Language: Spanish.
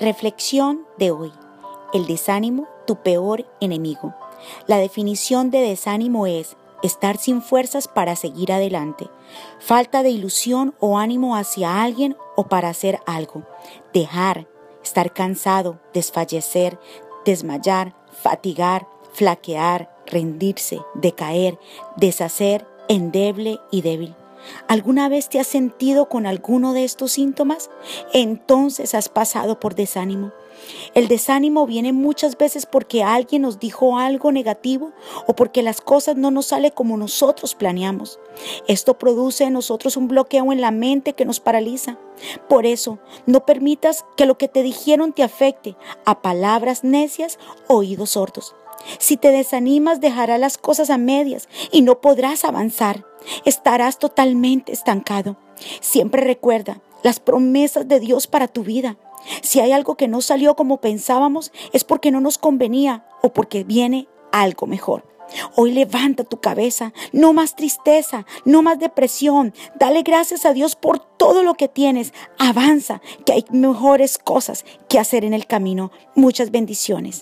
Reflexión de hoy. El desánimo, tu peor enemigo. La definición de desánimo es estar sin fuerzas para seguir adelante, falta de ilusión o ánimo hacia alguien o para hacer algo, dejar, estar cansado, desfallecer, desmayar, fatigar, flaquear, rendirse, decaer, deshacer, endeble y débil. ¿Alguna vez te has sentido con alguno de estos síntomas? Entonces has pasado por desánimo. El desánimo viene muchas veces porque alguien nos dijo algo negativo o porque las cosas no nos salen como nosotros planeamos. Esto produce en nosotros un bloqueo en la mente que nos paraliza. Por eso, no permitas que lo que te dijeron te afecte a palabras necias, oídos sordos. Si te desanimas, dejarás las cosas a medias y no podrás avanzar. Estarás totalmente estancado. Siempre recuerda las promesas de Dios para tu vida. Si hay algo que no salió como pensábamos, es porque no nos convenía o porque viene algo mejor. Hoy levanta tu cabeza, no más tristeza, no más depresión. Dale gracias a Dios por todo lo que tienes. Avanza, que hay mejores cosas que hacer en el camino. Muchas bendiciones.